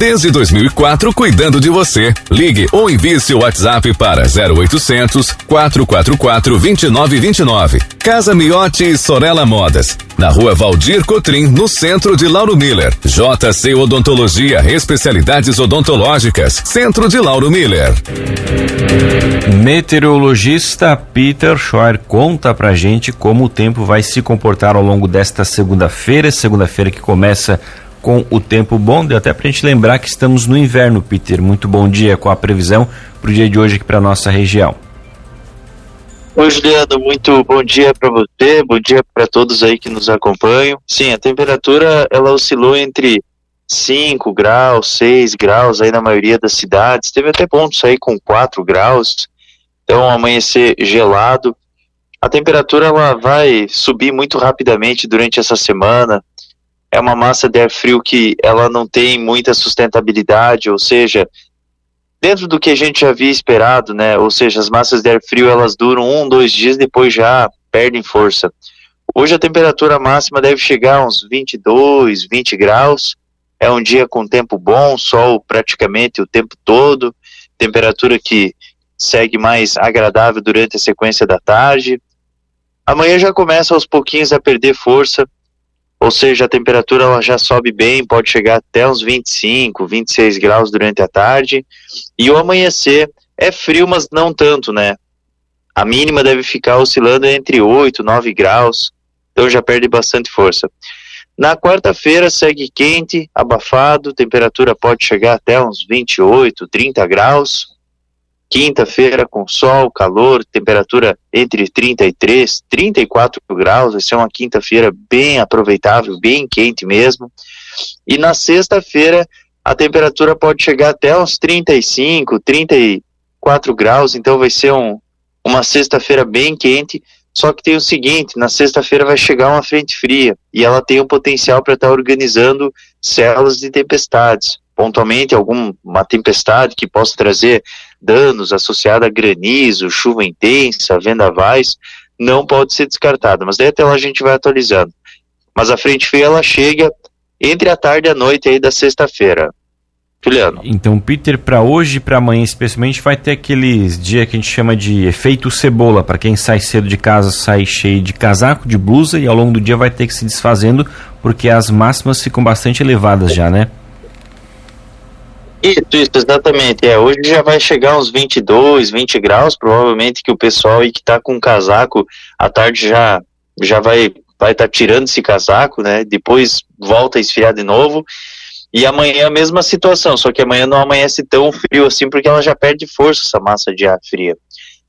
Desde 2004, cuidando de você. Ligue ou envie seu WhatsApp para 0800 444 2929. Casa Miotti e Sorella Modas. Na rua Valdir Cotrim, no centro de Lauro Miller. JC Odontologia, especialidades odontológicas. Centro de Lauro Miller. Meteorologista Peter Scheuer conta pra gente como o tempo vai se comportar ao longo desta segunda-feira, segunda-feira que começa com o tempo bom. Deu até pra gente lembrar que estamos no inverno, Peter. Muito bom dia com a previsão pro dia de hoje aqui para nossa região. Oi, Juliano, muito bom dia para você, bom dia para todos aí que nos acompanham. Sim, a temperatura ela oscilou entre 5 graus, 6 graus aí na maioria das cidades. Teve até pontos aí com 4 graus. Então, amanhecer gelado. A temperatura ela vai subir muito rapidamente durante essa semana. É uma massa de ar frio que ela não tem muita sustentabilidade, ou seja, dentro do que a gente já havia esperado, né? Ou seja, as massas de ar frio elas duram um, dois dias, depois já perdem força. Hoje a temperatura máxima deve chegar a uns 22, 20 graus. É um dia com tempo bom, sol praticamente o tempo todo, temperatura que segue mais agradável durante a sequência da tarde. Amanhã já começa aos pouquinhos a perder força, ou seja, a temperatura ela já sobe bem, pode chegar até uns 25, 26 graus durante a tarde. E o amanhecer é frio, mas não tanto, né? A mínima deve ficar oscilando entre 8 e 9 graus, então já perde bastante força. Na quarta-feira segue quente, abafado, temperatura pode chegar até uns 28, 30 graus. Quinta-feira com sol, calor, temperatura entre 33 34 graus. Vai ser uma quinta-feira bem aproveitável, bem quente mesmo. E na sexta-feira a temperatura pode chegar até uns 35, 34 graus. Então vai ser um, uma sexta-feira bem quente. Só que tem o seguinte: na sexta-feira vai chegar uma frente fria e ela tem o potencial para estar tá organizando células de tempestades. Pontualmente, alguma tempestade que possa trazer danos associados a granizo, chuva intensa, vendavais, não pode ser descartada. Mas daí até lá a gente vai atualizando. Mas a frente fria ela chega entre a tarde e a noite aí da sexta-feira. Juliano. Então, Peter, para hoje e para amanhã especialmente, vai ter aqueles dias que a gente chama de efeito cebola. Para quem sai cedo de casa, sai cheio de casaco, de blusa e ao longo do dia vai ter que se desfazendo porque as máximas ficam bastante elevadas já, né? Isso, isso, exatamente. É, hoje já vai chegar uns 22, 20 graus, provavelmente que o pessoal aí que tá com casaco à tarde já já vai vai estar tá tirando esse casaco, né? Depois volta a esfriar de novo. E amanhã a mesma situação, só que amanhã não amanhece tão frio assim, porque ela já perde força essa massa de ar fria.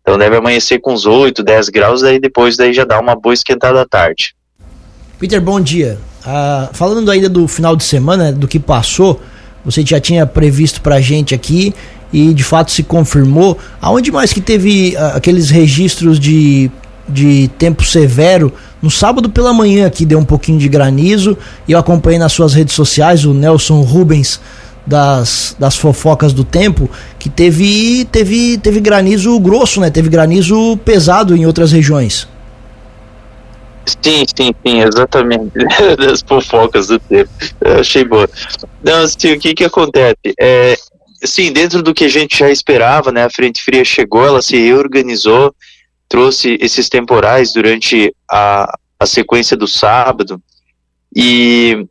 Então deve amanhecer com uns 8, 10 graus, daí depois daí já dá uma boa esquentada à tarde. Peter, bom dia. Ah, falando ainda do final de semana, do que passou, você já tinha previsto pra gente aqui e de fato se confirmou. Aonde mais que teve uh, aqueles registros de, de tempo severo? No sábado pela manhã aqui deu um pouquinho de granizo e eu acompanhei nas suas redes sociais o Nelson Rubens das, das fofocas do tempo que teve teve teve granizo grosso, né? Teve granizo pesado em outras regiões. Sim, sim, sim, exatamente. das fofocas do tempo. Eu achei boa. Não, assim, o que que acontece? É, sim, dentro do que a gente já esperava, né? A frente fria chegou, ela se reorganizou, trouxe esses temporais durante a, a sequência do sábado e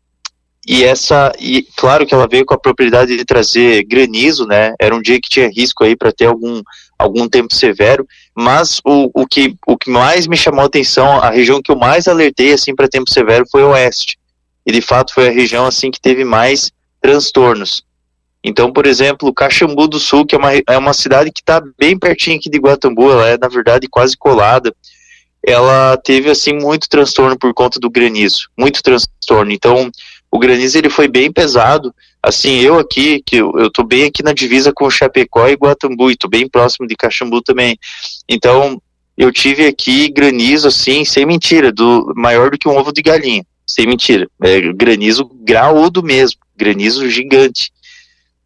e essa e claro que ela veio com a propriedade de trazer granizo, né? Era um dia que tinha risco aí para ter algum algum tempo severo, mas o, o, que, o que mais me chamou a atenção, a região que eu mais alertei assim para tempo severo foi o oeste. E de fato foi a região assim que teve mais transtornos. Então, por exemplo, Caxambu do Sul, que é uma, é uma cidade que está bem pertinho aqui de Guatambu, ela é na verdade quase colada. Ela teve assim muito transtorno por conta do granizo, muito transtorno. Então, o granizo ele foi bem pesado. Assim, eu aqui, que eu, tô bem aqui na divisa com Chapecó e Guatambu, e tô bem próximo de Caxambu também. Então, eu tive aqui granizo, assim, sem mentira, do maior do que um ovo de galinha. Sem mentira. É granizo graúdo mesmo, granizo gigante.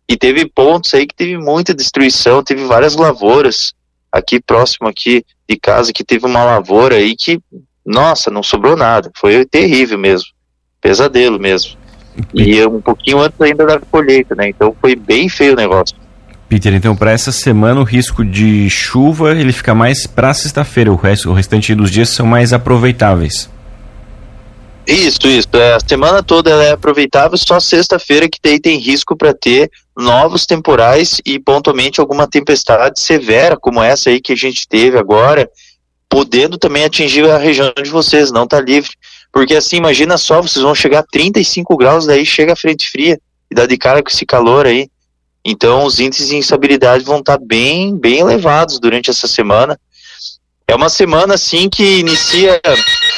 E teve pontos aí que teve muita destruição, teve várias lavouras aqui próximo aqui de casa que teve uma lavoura aí que, nossa, não sobrou nada. Foi terrível mesmo. Pesadelo mesmo. E um pouquinho antes ainda da colheita, né? Então foi bem feio o negócio. Peter, então para essa semana o risco de chuva ele fica mais para sexta-feira, o, resto, o restante dos dias são mais aproveitáveis. Isso, isso. É, a semana toda é aproveitável, só sexta-feira que tem, tem risco para ter novos temporais e pontualmente alguma tempestade severa, como essa aí que a gente teve agora, podendo também atingir a região de vocês, não tá livre. Porque assim, imagina só, vocês vão chegar a 35 graus, daí chega a frente fria e dá de cara com esse calor aí. Então os índices de instabilidade vão estar tá bem, bem elevados durante essa semana. É uma semana assim que inicia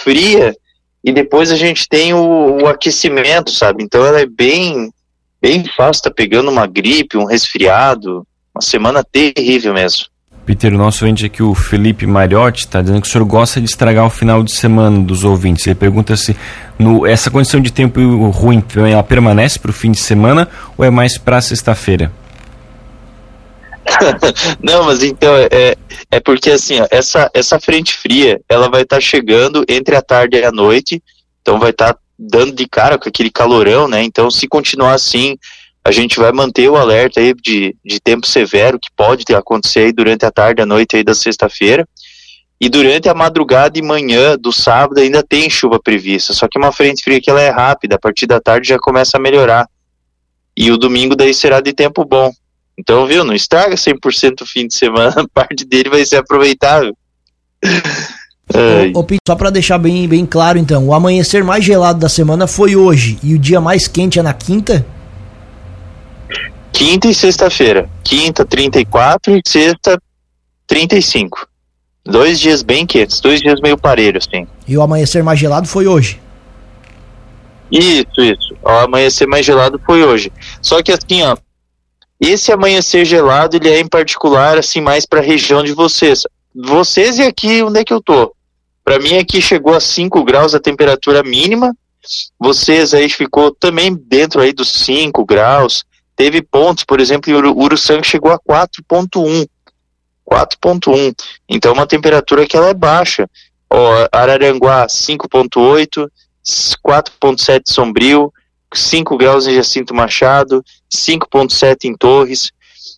fria e depois a gente tem o, o aquecimento, sabe? Então ela é bem, bem fácil, tá pegando uma gripe, um resfriado, uma semana terrível mesmo. Peter, o nosso ouvinte aqui, o Felipe Mariotti, está dizendo que o senhor gosta de estragar o final de semana dos ouvintes. Ele pergunta se no, essa condição de tempo ruim ela permanece para o fim de semana ou é mais para sexta-feira? Não, mas então é, é porque assim, ó, essa, essa frente fria ela vai estar tá chegando entre a tarde e a noite, então vai estar tá dando de cara com aquele calorão, né? Então, se continuar assim, a gente vai manter o alerta aí de, de tempo severo que pode acontecer aí durante a tarde a noite aí da sexta-feira. E durante a madrugada e manhã do sábado ainda tem chuva prevista, só que uma frente fria que ela é rápida, a partir da tarde já começa a melhorar. E o domingo daí será de tempo bom. Então, viu, não estraga 100% o fim de semana, parte dele vai ser aproveitável. Ô, ô, só para deixar bem, bem claro então, o amanhecer mais gelado da semana foi hoje e o dia mais quente é na quinta? Quinta e sexta-feira. Quinta, 34 e sexta, 35. Dois dias bem quentes, dois dias meio parelhos, sim. E o amanhecer mais gelado foi hoje? Isso, isso. O amanhecer mais gelado foi hoje. Só que assim, ó, esse amanhecer gelado, ele é em particular, assim, mais para a região de vocês. Vocês e aqui, onde é que eu tô? Para mim aqui chegou a 5 graus a temperatura mínima. Vocês aí ficou também dentro aí dos 5 graus. Teve pontos, por exemplo, o Uruçanga chegou a 4.1. 4.1. Então uma temperatura que ela é baixa. Ó, Araranguá 5.8, 4.7 Sombrio, 5 graus em Jacinto Machado, 5.7 em Torres.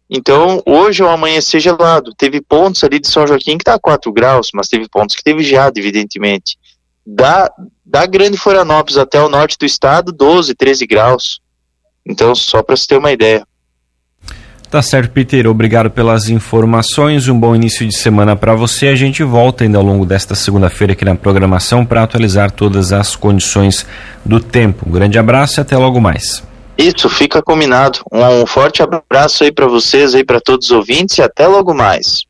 Então, hoje é um amanhecer gelado. Teve pontos ali de São Joaquim que está a 4 graus, mas teve pontos que teve geado, evidentemente. Da, da Grande Florianópolis até o norte do estado, 12, 13 graus. Então, só para você ter uma ideia. Tá certo, Peter. Obrigado pelas informações. Um bom início de semana para você. A gente volta ainda ao longo desta segunda-feira aqui na programação para atualizar todas as condições do tempo. Um grande abraço e até logo mais. Isso, fica combinado. Um, um forte abraço aí para vocês, aí para todos os ouvintes e até logo mais.